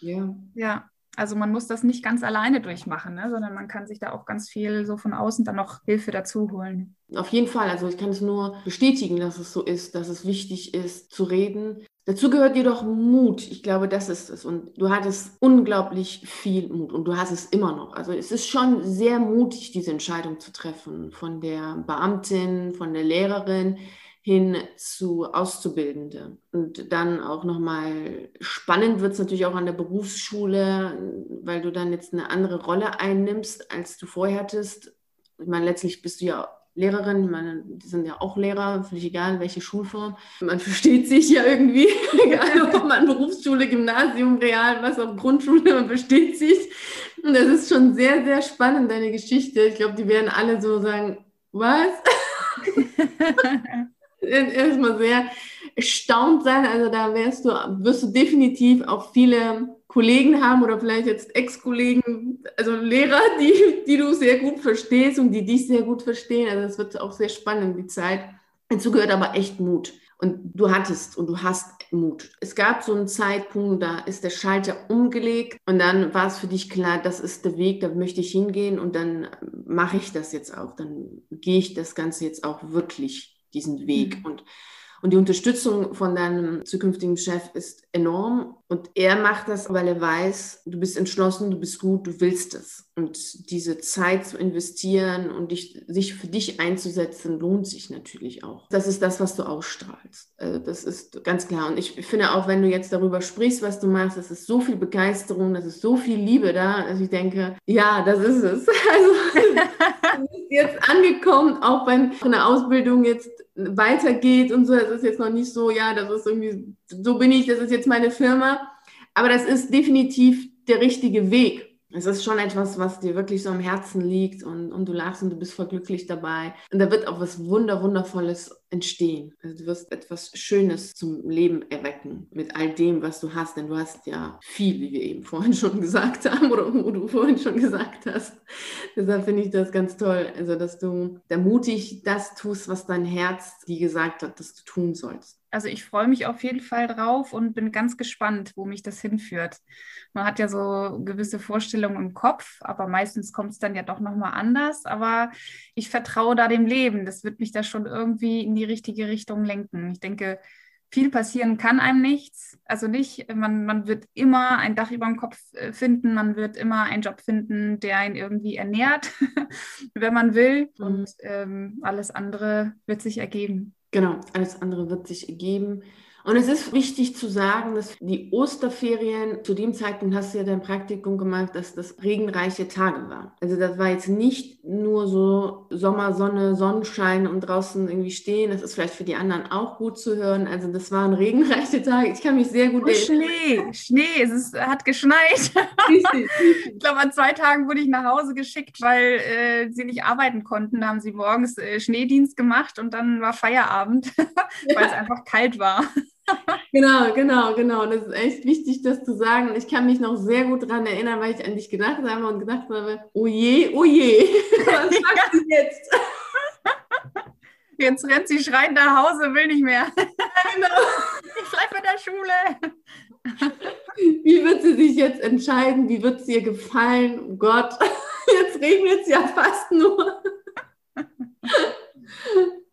Ja. Ja. Also man muss das nicht ganz alleine durchmachen, ne? sondern man kann sich da auch ganz viel so von außen dann noch Hilfe dazu holen. Auf jeden Fall. Also ich kann es nur bestätigen, dass es so ist, dass es wichtig ist zu reden, Dazu gehört jedoch Mut. Ich glaube, das ist es. Und du hattest unglaublich viel Mut und du hast es immer noch. Also es ist schon sehr mutig, diese Entscheidung zu treffen, von der Beamtin, von der Lehrerin hin zu Auszubildende. Und dann auch nochmal spannend wird es natürlich auch an der Berufsschule, weil du dann jetzt eine andere Rolle einnimmst, als du vorher hattest. Ich meine, letztlich bist du ja Lehrerin, ich meine, die sind ja auch Lehrer, völlig egal, welche Schulform. Man *laughs* versteht sich ja irgendwie, *laughs* egal ob man Berufsschule, Gymnasium, Real, was auch Grundschule, man versteht sich. Und das ist schon sehr, sehr spannend, deine Geschichte. Ich glaube, die werden alle so sagen, was? *laughs* Erstmal sehr erstaunt sein. Also da wärst du, wirst du definitiv auch viele Kollegen haben oder vielleicht jetzt Ex-Kollegen, also Lehrer, *laughs* die, die du sehr gut verstehst und die dich sehr gut verstehen. Also es wird auch sehr spannend, die Zeit. Dazu gehört aber echt Mut. Und du hattest und du hast Mut. Es gab so einen Zeitpunkt, da ist der Schalter umgelegt und dann war es für dich klar, das ist der Weg, da möchte ich hingehen und dann mache ich das jetzt auch. Dann gehe ich das Ganze jetzt auch wirklich, diesen Weg. Mhm. Und und die Unterstützung von deinem zukünftigen Chef ist enorm. Und er macht das, weil er weiß, du bist entschlossen, du bist gut, du willst es. Und diese Zeit zu investieren und dich, sich für dich einzusetzen, lohnt sich natürlich auch. Das ist das, was du ausstrahlst. Also das ist ganz klar. Und ich finde auch, wenn du jetzt darüber sprichst, was du machst, es ist so viel Begeisterung, es ist so viel Liebe da, dass ich denke, ja, das ist es. *laughs* Also, du bist jetzt angekommen, auch wenn eine Ausbildung jetzt weitergeht und so. Das ist jetzt noch nicht so, ja, das ist irgendwie, so bin ich, das ist jetzt meine Firma. Aber das ist definitiv der richtige Weg. Es ist schon etwas, was dir wirklich so am Herzen liegt und, und du lachst und du bist voll glücklich dabei. Und da wird auch was Wunder, Wundervolles entstehen. Also du wirst etwas Schönes zum Leben erwecken mit all dem, was du hast. Denn du hast ja viel, wie wir eben vorhin schon *laughs* gesagt haben oder wo du vorhin schon gesagt hast. Deshalb finde ich das ganz toll. Also, dass du da mutig das tust, was dein Herz dir gesagt hat, dass du tun sollst. Also ich freue mich auf jeden Fall drauf und bin ganz gespannt, wo mich das hinführt. Man hat ja so gewisse Vorstellungen im Kopf, aber meistens kommt es dann ja doch nochmal anders. Aber ich vertraue da dem Leben. Das wird mich da schon irgendwie in die richtige Richtung lenken. Ich denke, viel passieren kann einem nichts. Also nicht, man, man wird immer ein Dach über dem Kopf äh, finden, man wird immer einen Job finden, der einen irgendwie ernährt, *laughs* wenn man will. Mhm. Und ähm, alles andere wird sich ergeben. Genau, alles andere wird sich ergeben. Und es ist wichtig zu sagen, dass die Osterferien, zu dem Zeitpunkt hast du ja dein Praktikum gemacht, dass das regenreiche Tage waren. Also das war jetzt nicht nur so Sommer, Sonne, Sonnenschein und draußen irgendwie stehen. Das ist vielleicht für die anderen auch gut zu hören. Also das waren regenreiche Tage. Ich kann mich sehr gut oh, erinnern. Schnee, Schnee, es ist, hat geschneit. ich glaube, an zwei Tagen wurde ich nach Hause geschickt, weil äh, sie nicht arbeiten konnten. Da haben sie morgens äh, Schneedienst gemacht und dann war Feierabend, *laughs* weil es einfach kalt war *laughs* genau, genau, genau. Das ist echt wichtig, das zu sagen. Ich kann mich noch sehr gut daran erinnern, weil ich an dich gedacht habe und gedacht habe, oh je, oh je, *laughs* was macht sie jetzt? Jetzt rennt sie schreiend nach Hause, will nicht mehr. genau. *laughs* Ich bleibe in der Schule. Wie wird sie sich jetzt entscheiden? Wie wird es ihr gefallen? Oh Gott, jetzt regnet es ja fast nur.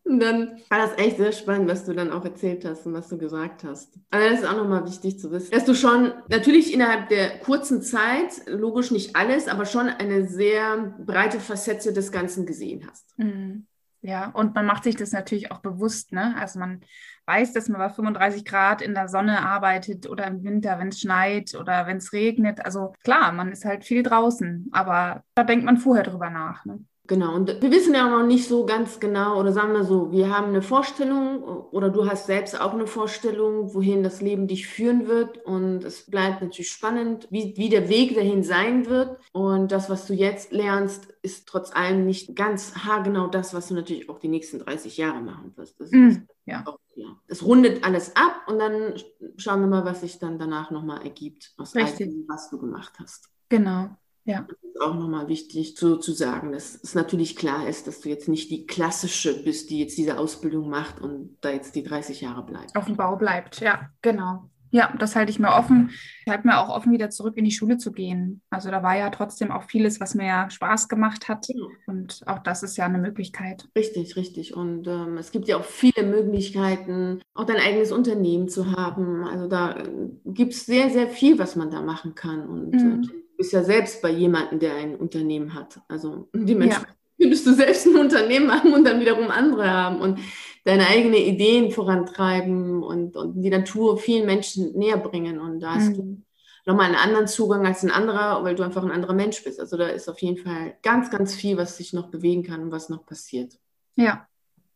Und dann war das echt sehr spannend, was du dann auch erzählt hast und was du gesagt hast. Aber das ist auch nochmal wichtig zu wissen, dass du schon natürlich innerhalb der kurzen Zeit, logisch nicht alles, aber schon eine sehr breite Facette des Ganzen gesehen hast. Mhm. Ja, und man macht sich das natürlich auch bewusst, ne? Also man weiß, dass man bei 35 Grad in der Sonne arbeitet oder im Winter, wenn es schneit oder wenn es regnet. Also klar, man ist halt viel draußen, aber da denkt man vorher drüber nach. Ne? Genau, und wir wissen ja auch noch nicht so ganz genau, oder sagen wir so, wir haben eine Vorstellung oder du hast selbst auch eine Vorstellung, wohin das Leben dich führen wird. Und es bleibt natürlich spannend, wie, wie der Weg dahin sein wird. Und das, was du jetzt lernst, ist trotz allem nicht ganz haargenau das, was du natürlich auch die nächsten 30 Jahre machen wirst. Das, mm, ja. Auch, ja. das rundet alles ab und dann schauen wir mal, was sich dann danach nochmal ergibt, aus dem, was du gemacht hast. Genau. Ja. Das ist auch nochmal wichtig zu, zu sagen, dass es natürlich klar ist, dass du jetzt nicht die klassische bist, die jetzt diese Ausbildung macht und da jetzt die 30 Jahre bleibt. Auf dem Bau bleibt, ja, genau. Ja, das halte ich mir offen. Ich halte mir auch offen, wieder zurück in die Schule zu gehen. Also da war ja trotzdem auch vieles, was mir ja Spaß gemacht hat. Ja. Und auch das ist ja eine Möglichkeit. Richtig, richtig. Und ähm, es gibt ja auch viele Möglichkeiten, auch dein eigenes Unternehmen zu haben. Also da äh, gibt es sehr, sehr viel, was man da machen kann. Und mhm. Bist ja selbst bei jemandem, der ein Unternehmen hat. Also die Menschen ja. könntest du selbst ein Unternehmen haben und dann wiederum andere haben und deine eigenen Ideen vorantreiben und, und die Natur vielen Menschen näher bringen. Und da hast mhm. du nochmal einen anderen Zugang als ein anderer, weil du einfach ein anderer Mensch bist. Also da ist auf jeden Fall ganz, ganz viel, was sich noch bewegen kann und was noch passiert. Ja,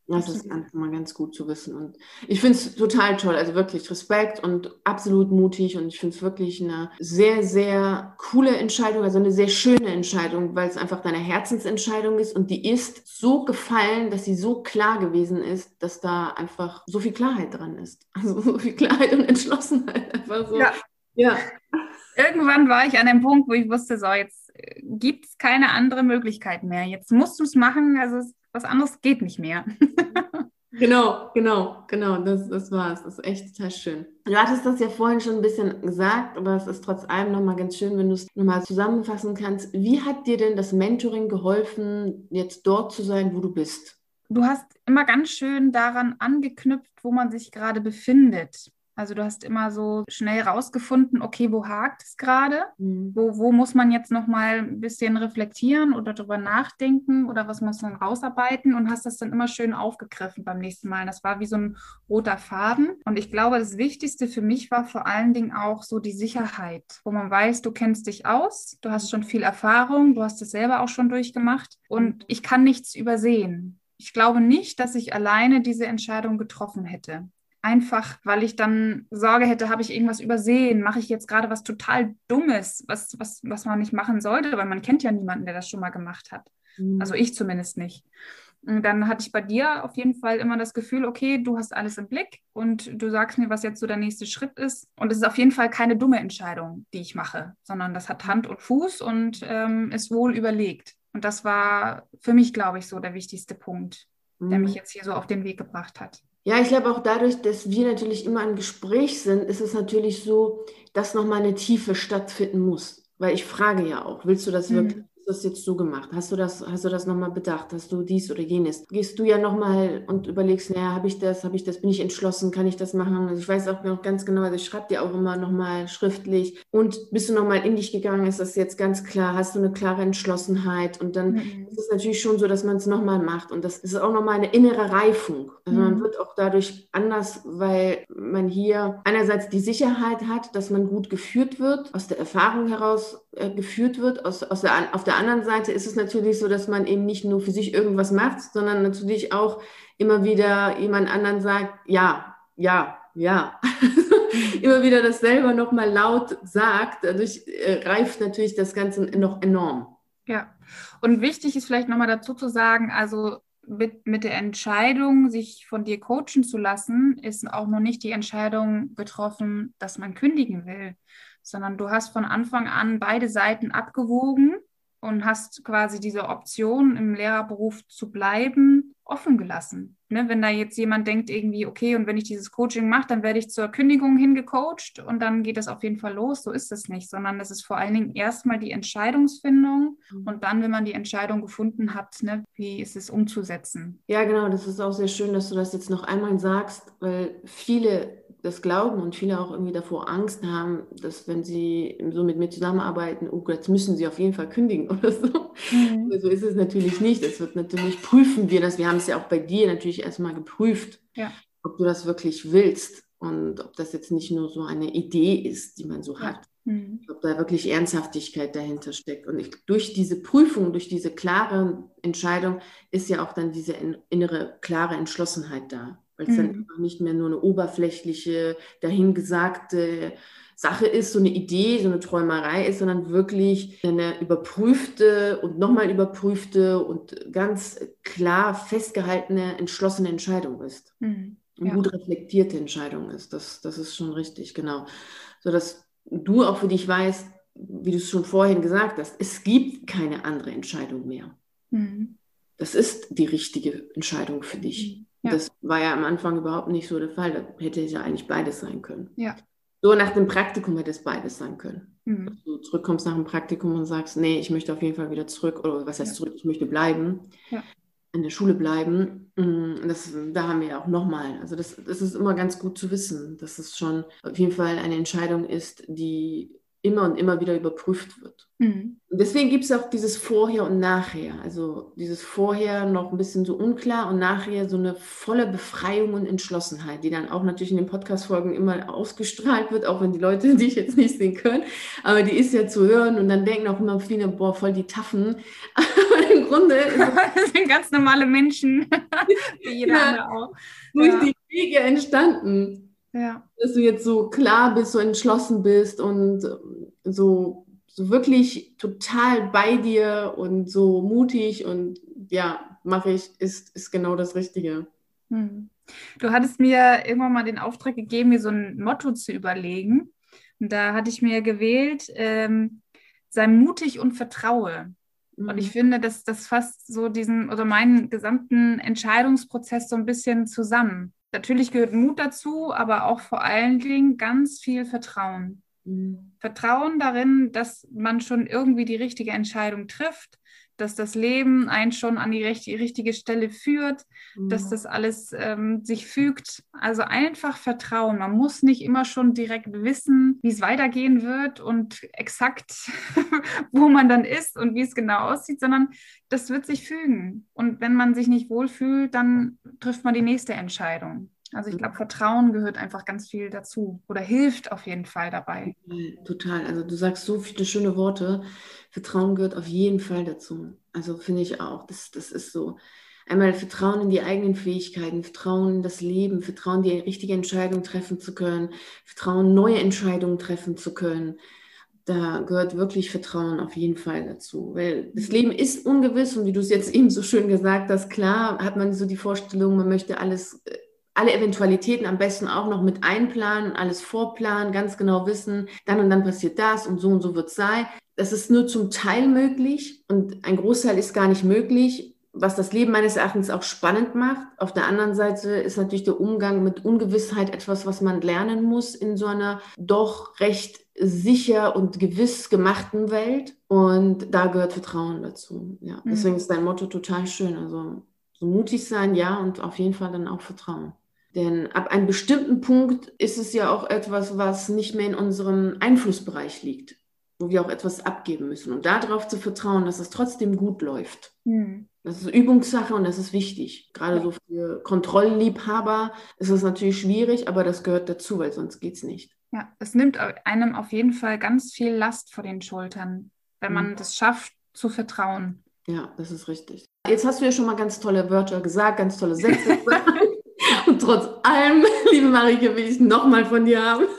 das ist einfach mal ganz gut zu wissen. Und ich finde es total toll. Also wirklich Respekt und absolut mutig. Und ich finde es wirklich eine sehr, sehr coole Entscheidung, also eine sehr schöne Entscheidung, weil es einfach deine Herzensentscheidung ist. Und die ist so gefallen, dass sie so klar gewesen ist, dass da einfach so viel Klarheit dran ist. *laughs* Also so viel Klarheit und Entschlossenheit. Einfach so. Ja. ja. Irgendwann war ich an dem Punkt, wo ich wusste, so jetzt äh, gibt es keine andere Möglichkeit mehr. Jetzt musst du es machen. Also es was anderes geht nicht mehr. *laughs* Genau, genau, genau, das, das war es. Das ist echt total schön. Du hattest das ja vorhin schon ein bisschen gesagt, aber es ist trotz allem nochmal ganz schön, wenn du es nochmal zusammenfassen kannst. Wie hat dir denn das Mentoring geholfen, jetzt dort zu sein, wo du bist? Du hast immer ganz schön daran angeknüpft, wo man sich gerade befindet. Also du hast immer so schnell rausgefunden, okay, wo hakt es gerade? Mhm. Wo, wo muss man jetzt nochmal ein bisschen reflektieren oder drüber nachdenken oder was muss man rausarbeiten und hast das dann immer schön aufgegriffen beim nächsten Mal. Das war wie so ein roter Faden. Und ich glaube, das Wichtigste für mich war vor allen Dingen auch so die Sicherheit, wo man weiß, du kennst dich aus, du hast schon viel Erfahrung, du hast es selber auch schon durchgemacht und ich kann nichts übersehen. Ich glaube nicht, dass ich alleine diese Entscheidung getroffen hätte. Einfach, weil ich dann Sorge hätte, habe ich irgendwas übersehen? Mache ich jetzt gerade was total Dummes, was, was, was man nicht machen sollte, weil man kennt ja niemanden, der das schon mal gemacht hat. Mhm. Also ich zumindest nicht. Und dann hatte ich bei dir auf jeden Fall immer das Gefühl, okay, du hast alles im Blick und du sagst mir, was jetzt so der nächste Schritt ist. Und es ist auf jeden Fall keine dumme Entscheidung, die ich mache, sondern das hat Hand und Fuß und ähm, ist wohl überlegt. Und das war für mich, glaube ich, so der wichtigste Punkt, mhm. der mich jetzt hier so auf den Weg gebracht hat. Ja, ich glaube auch dadurch, dass wir natürlich immer im Gespräch sind, ist es natürlich so, dass nochmal eine Tiefe stattfinden muss. Weil ich frage ja auch, willst du das mhm. wirklich? Das jetzt so gemacht? Hast du das, hast du das nochmal bedacht? Hast du dies oder jenes? Gehst du ja nochmal und überlegst, naja, habe ich das, habe ich das, bin ich entschlossen, kann ich das machen? Also ich weiß auch noch ganz genau, also ich schreibe dir auch immer nochmal schriftlich. Und bist du nochmal in dich gegangen? Ist das jetzt ganz klar? Hast du eine klare Entschlossenheit? Und dann mhm. ist es natürlich schon so, dass man es nochmal macht. Und das ist auch nochmal eine innere Reifung. Also mhm. man wird auch dadurch anders, weil man hier einerseits die Sicherheit hat, dass man gut geführt wird, aus der Erfahrung heraus geführt wird. Aus, aus der, auf der anderen Seite ist es natürlich so, dass man eben nicht nur für sich irgendwas macht, sondern natürlich auch immer wieder jemand anderen sagt, ja, ja, ja. *laughs* immer wieder das selber nochmal laut sagt. Dadurch äh, reift natürlich das Ganze noch enorm. Ja, und wichtig ist vielleicht nochmal dazu zu sagen, also mit, mit der Entscheidung, sich von dir coachen zu lassen, ist auch noch nicht die Entscheidung getroffen, dass man kündigen will, sondern du hast von Anfang an beide Seiten abgewogen und hast quasi diese Option, im Lehrerberuf zu bleiben, offen gelassen. Ne, wenn da jetzt jemand denkt, irgendwie, okay, und wenn ich dieses Coaching mache, dann werde ich zur Kündigung hingecoacht und dann geht das auf jeden Fall los. So ist es nicht, sondern es ist vor allen Dingen erstmal die Entscheidungsfindung mhm. und dann, wenn man die Entscheidung gefunden hat, ne, wie ist es umzusetzen. Ja, genau, das ist auch sehr schön, dass du das jetzt noch einmal sagst, weil viele das glauben und viele auch irgendwie davor Angst haben, dass wenn sie so mit mir zusammenarbeiten, oh jetzt müssen sie auf jeden Fall kündigen *laughs* oder so. Mhm. So ist es natürlich nicht. Es wird natürlich, prüfen wir das. Wir haben es ja auch bei dir natürlich erstmal geprüft, ja. ob du das wirklich willst und ob das jetzt nicht nur so eine Idee ist, die man so ja. hat. Mhm. Ob da wirklich Ernsthaftigkeit dahinter steckt. Und ich, durch diese Prüfung, durch diese klare Entscheidung ist ja auch dann diese innere klare Entschlossenheit da weil es mhm. dann einfach nicht mehr nur eine oberflächliche, dahingesagte Sache ist, so eine Idee, so eine Träumerei ist, sondern wirklich eine überprüfte und nochmal überprüfte und ganz klar festgehaltene, entschlossene Entscheidung ist. Mhm. Ja. Eine gut reflektierte Entscheidung ist. Das, das ist schon richtig, genau. So dass du auch für dich weißt, wie du es schon vorhin gesagt hast, es gibt keine andere Entscheidung mehr. Mhm. Das ist die richtige Entscheidung für dich. Mhm. Ja. Das war ja am Anfang überhaupt nicht so der Fall. Da hätte es ja eigentlich beides sein können. Ja. So nach dem Praktikum hätte es beides sein können. Mhm. Dass du zurückkommst nach dem Praktikum und sagst, nee, ich möchte auf jeden Fall wieder zurück. Oder was heißt ja. zurück? Ich möchte bleiben. Ja. In der Schule bleiben. Mm, das, da haben wir ja auch nochmal. Also das, das ist immer ganz gut zu wissen, dass es schon auf jeden Fall eine Entscheidung ist, die immer und immer wieder überprüft wird. Mhm. Deswegen gibt es auch dieses Vorher und Nachher. Also dieses Vorher noch ein bisschen so unklar und nachher so eine volle Befreiung und Entschlossenheit, die dann auch natürlich in den Podcast-Folgen immer ausgestrahlt wird, auch wenn die Leute *laughs* dich jetzt nicht sehen können. Aber die ist ja zu hören und dann denken auch immer viele, boah, voll die Taffen. *laughs* Aber im Grunde *laughs* das sind ganz normale Menschen, wie jeder ja, andere auch. Durch ja. die Wege entstanden. Ja. Dass du jetzt so klar bist, so entschlossen bist und ähm, so, so wirklich total bei dir und so mutig und ja, mache ich, ist, ist genau das Richtige. Hm. Du hattest mir irgendwann mal den Auftrag gegeben, mir so ein Motto zu überlegen. Und da hatte ich mir gewählt, ähm, sei mutig und vertraue. Mhm. Und ich finde, dass das fasst so diesen oder meinen gesamten Entscheidungsprozess so ein bisschen zusammen. Natürlich gehört Mut dazu, aber auch vor allen Dingen ganz viel Vertrauen. Mhm. Vertrauen darin, dass man schon irgendwie die richtige Entscheidung trifft, dass das Leben einen schon an die richtige Stelle führt, mhm. dass das alles ähm, sich fügt. Also einfach Vertrauen. Man muss nicht immer schon direkt wissen, wie es weitergehen wird und exakt, *laughs* wo man dann ist und wie es genau aussieht, sondern das wird sich fügen. Und wenn man sich nicht wohlfühlt, dann trifft man die nächste Entscheidung. Also ich glaube, Vertrauen gehört einfach ganz viel dazu oder hilft auf jeden Fall dabei. Total. Also du sagst so viele schöne Worte. Vertrauen gehört auf jeden Fall dazu. Also finde ich auch. Das, das ist so. Einmal Vertrauen in die eigenen Fähigkeiten, Vertrauen in das Leben, Vertrauen, die richtige Entscheidung treffen zu können, Vertrauen, neue Entscheidungen treffen zu können. Da gehört wirklich Vertrauen auf jeden Fall dazu. Weil das Leben ist ungewiss und wie du es jetzt *laughs* eben so schön gesagt hast, klar hat man so die Vorstellung, man möchte alles, äh, alle Eventualitäten am besten auch noch mit einplanen, alles vorplanen, ganz genau wissen, dann und dann passiert das und so und so wird es sein. Das ist nur zum Teil möglich und ein Großteil ist gar nicht möglich was das Leben meines Erachtens auch spannend macht. Auf der anderen Seite ist natürlich der Umgang mit Ungewissheit etwas, was man lernen muss in so einer doch recht sicher und gewiss gemachten Welt. Und da gehört Vertrauen dazu. Ja, mhm. deswegen ist dein Motto total schön. Also so mutig sein, ja, und auf jeden Fall dann auch Vertrauen. Denn ab einem bestimmten Punkt ist es ja auch etwas, was nicht mehr in unserem Einflussbereich liegt, wo wir auch etwas abgeben müssen. Und darauf zu vertrauen, dass es trotzdem gut läuft. Mhm. Das ist Übungssache und das ist wichtig. Gerade so für Kontrollliebhaber ist es natürlich schwierig, aber das gehört dazu, weil sonst geht es nicht. Ja, es nimmt einem auf jeden Fall ganz viel Last vor den Schultern, wenn man mhm. das schafft, zu vertrauen. Ja, das ist richtig. Jetzt hast du ja schon mal ganz tolle Wörter gesagt, ganz tolle Sätze. *laughs* trotz allem, *laughs* liebe Marike, will ich nochmal von dir haben. *laughs*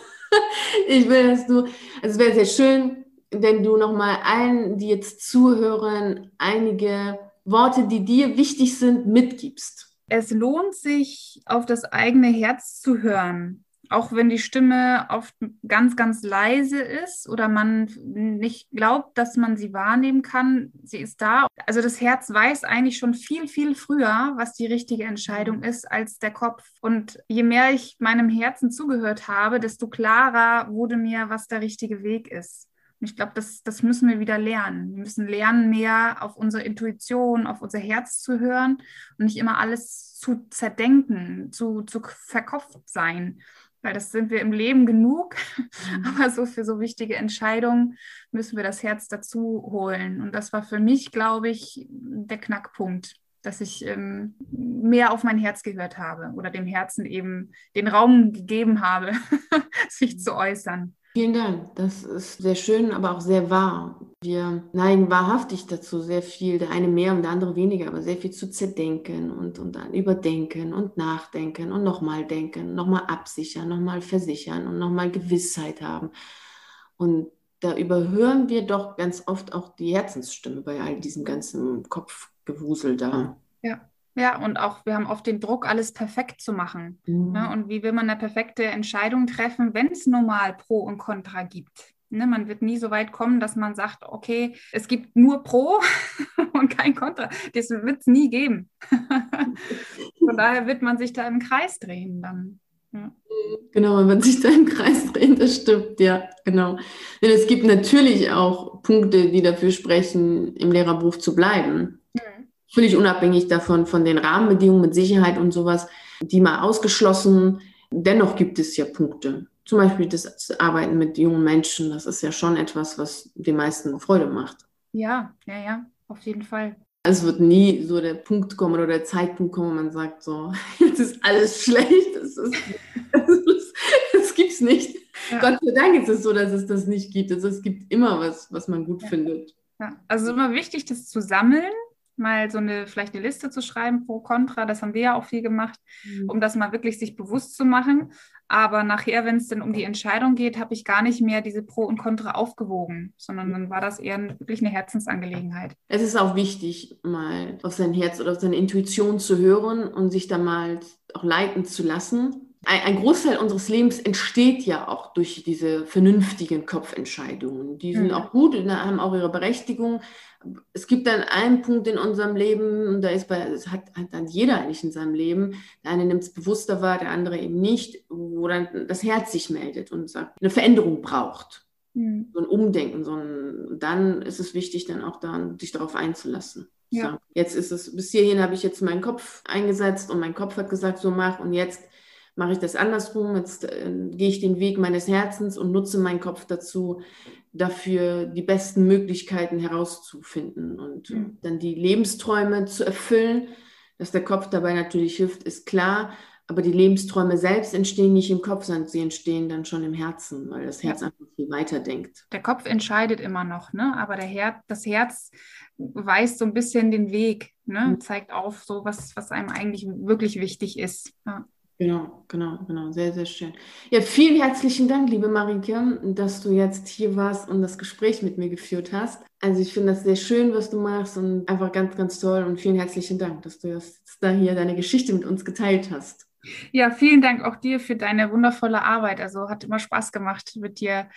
Ich will, dass du, also es wäre sehr schön, wenn du nochmal allen, die jetzt zuhören, einige Worte, die dir wichtig sind, mitgibst? Es lohnt sich, auf das eigene Herz zu hören. Auch wenn die Stimme oft ganz, ganz leise ist oder man nicht glaubt, dass man sie wahrnehmen kann, sie ist da. Also das Herz weiß eigentlich schon viel, viel früher, was die richtige Entscheidung ist, als der Kopf. Und je mehr ich meinem Herzen zugehört habe, desto klarer wurde mir, was der richtige Weg ist. Und ich glaube, das, das müssen wir wieder lernen. Wir müssen lernen, mehr auf unsere Intuition, auf unser Herz zu hören und nicht immer alles zu zerdenken, zu, zu verkopft sein. Weil das sind wir im Leben genug. Mhm. Aber so für so wichtige Entscheidungen müssen wir das Herz dazu holen. Und das war für mich, glaube ich, der Knackpunkt, dass ich ähm, mehr auf mein Herz gehört habe oder dem Herzen eben den Raum gegeben habe, *laughs* sich zu äußern. Vielen Dank. Das ist sehr schön, aber auch sehr wahr. Wir neigen wahrhaftig dazu, sehr viel, der eine mehr und der andere weniger, aber sehr viel zu zerdenken und, und dann überdenken und nachdenken und nochmal denken, nochmal absichern, nochmal versichern und nochmal Gewissheit haben. Und da überhören wir doch ganz oft auch die Herzensstimme bei all diesem ganzen Kopfgewusel da. Ja. Ja, und auch wir haben oft den Druck, alles perfekt zu machen. Mhm. Ne? Und wie will man eine perfekte Entscheidung treffen, wenn es normal Pro und Contra gibt? Ne? Man wird nie so weit kommen, dass man sagt, okay, es gibt nur Pro *laughs* und kein Contra. Das wird es nie geben. *laughs* Von daher wird man sich da im Kreis drehen dann. Ja. Genau, man wird sich da im Kreis drehen, das stimmt, ja, genau. Denn es gibt natürlich auch Punkte, die dafür sprechen, im Lehrerberuf zu bleiben. Völlig unabhängig davon, von den Rahmenbedingungen mit Sicherheit und sowas, die mal ausgeschlossen. Dennoch gibt es ja Punkte. Zum Beispiel das Arbeiten mit jungen Menschen, das ist ja schon etwas, was den meisten Freude macht. Ja, ja, ja, auf jeden Fall. Es wird nie so der Punkt kommen oder der Zeitpunkt kommen, wo man sagt, so, *laughs* jetzt ist alles schlecht, das, ist, das, das gibt's nicht. Ja. Gott sei Dank ist es so, dass es das nicht gibt. Also es gibt immer was, was man gut ja. findet. Ja. Also immer wichtig, das zu sammeln mal so eine, vielleicht eine Liste zu schreiben pro Contra. Das haben wir ja auch viel gemacht, mhm. um das mal wirklich sich bewusst zu machen. Aber nachher, wenn es dann um die Entscheidung geht, habe ich gar nicht mehr diese Pro und Contra aufgewogen, sondern dann war das eher wirklich eine Herzensangelegenheit. Es ist auch wichtig, mal auf sein Herz oder auf seine Intuition zu hören und sich da mal auch leiten zu lassen ein Großteil unseres Lebens entsteht ja auch durch diese vernünftigen Kopfentscheidungen. Die sind mhm. auch gut und haben auch ihre Berechtigung. Es gibt dann einen Punkt in unserem Leben, und da ist bei, das hat, hat dann jeder eigentlich in seinem Leben, der eine nimmt es bewusster wahr, der andere eben nicht, wo dann das Herz sich meldet und sagt, eine Veränderung braucht. Mhm. So ein Umdenken. So ein, dann ist es wichtig, dann auch dann, sich darauf einzulassen. Ja. So, jetzt ist es, bis hierhin habe ich jetzt meinen Kopf eingesetzt und mein Kopf hat gesagt, so mach und jetzt mache ich das andersrum. Jetzt äh, gehe ich den Weg meines Herzens und nutze meinen Kopf dazu, dafür die besten Möglichkeiten herauszufinden und mhm. dann die Lebensträume zu erfüllen. Dass der Kopf dabei natürlich hilft, ist klar. Aber die Lebensträume selbst entstehen nicht im Kopf, sondern sie entstehen dann schon im Herzen, weil das Herz ja. einfach viel weiter denkt. Der Kopf entscheidet immer noch, ne? aber der Her das Herz weist so ein bisschen den Weg, ne? Mhm. zeigt auf, so was, was einem eigentlich wirklich wichtig ist. Ja. Genau, genau, genau. Sehr, sehr schön. Ja, vielen herzlichen Dank, liebe Marike, dass du jetzt hier warst und das Gespräch mit mir geführt hast. Also ich finde das sehr schön, was du machst und einfach ganz, ganz toll und vielen herzlichen Dank, dass du jetzt da hier deine Geschichte mit uns geteilt hast. Ja, vielen Dank auch dir für deine wundervolle Arbeit. Also hat immer Spaß gemacht, mit dir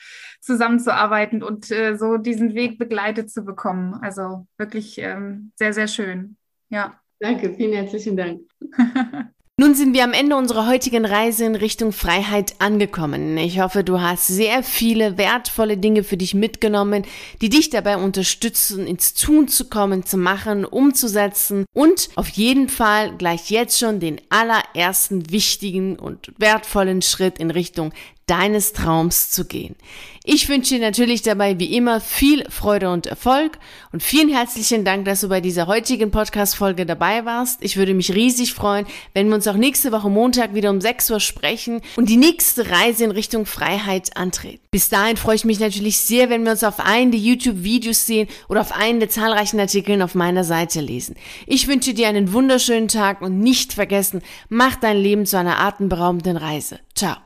zusammenzuarbeiten und äh, so diesen Weg begleitet zu bekommen. Also wirklich ähm, sehr, sehr schön. Ja. Danke, vielen herzlichen Dank. *laughs* Nun sind wir am Ende unserer heutigen Reise in Richtung Freiheit angekommen. Ich hoffe, du hast sehr viele wertvolle Dinge für dich mitgenommen, die dich dabei unterstützen, ins Tun zu kommen, zu machen, umzusetzen und auf jeden Fall gleich jetzt schon den allerersten wichtigen und wertvollen Schritt in Richtung deines Traums zu gehen. Ich wünsche dir natürlich dabei wie immer viel Freude und Erfolg und vielen herzlichen Dank, dass du bei dieser heutigen Podcast-Folge dabei warst. Ich würde mich riesig freuen, wenn wir uns auch nächste Woche Montag wieder um 6 Uhr sprechen und die nächste Reise in Richtung Freiheit antreten. Bis dahin freue ich mich natürlich sehr, wenn wir uns auf einen der YouTube-Videos sehen oder auf einen der zahlreichen Artikeln auf meiner Seite lesen. Ich wünsche dir einen wunderschönen Tag und nicht vergessen, mach dein Leben zu einer atemberaubenden Reise. Ciao.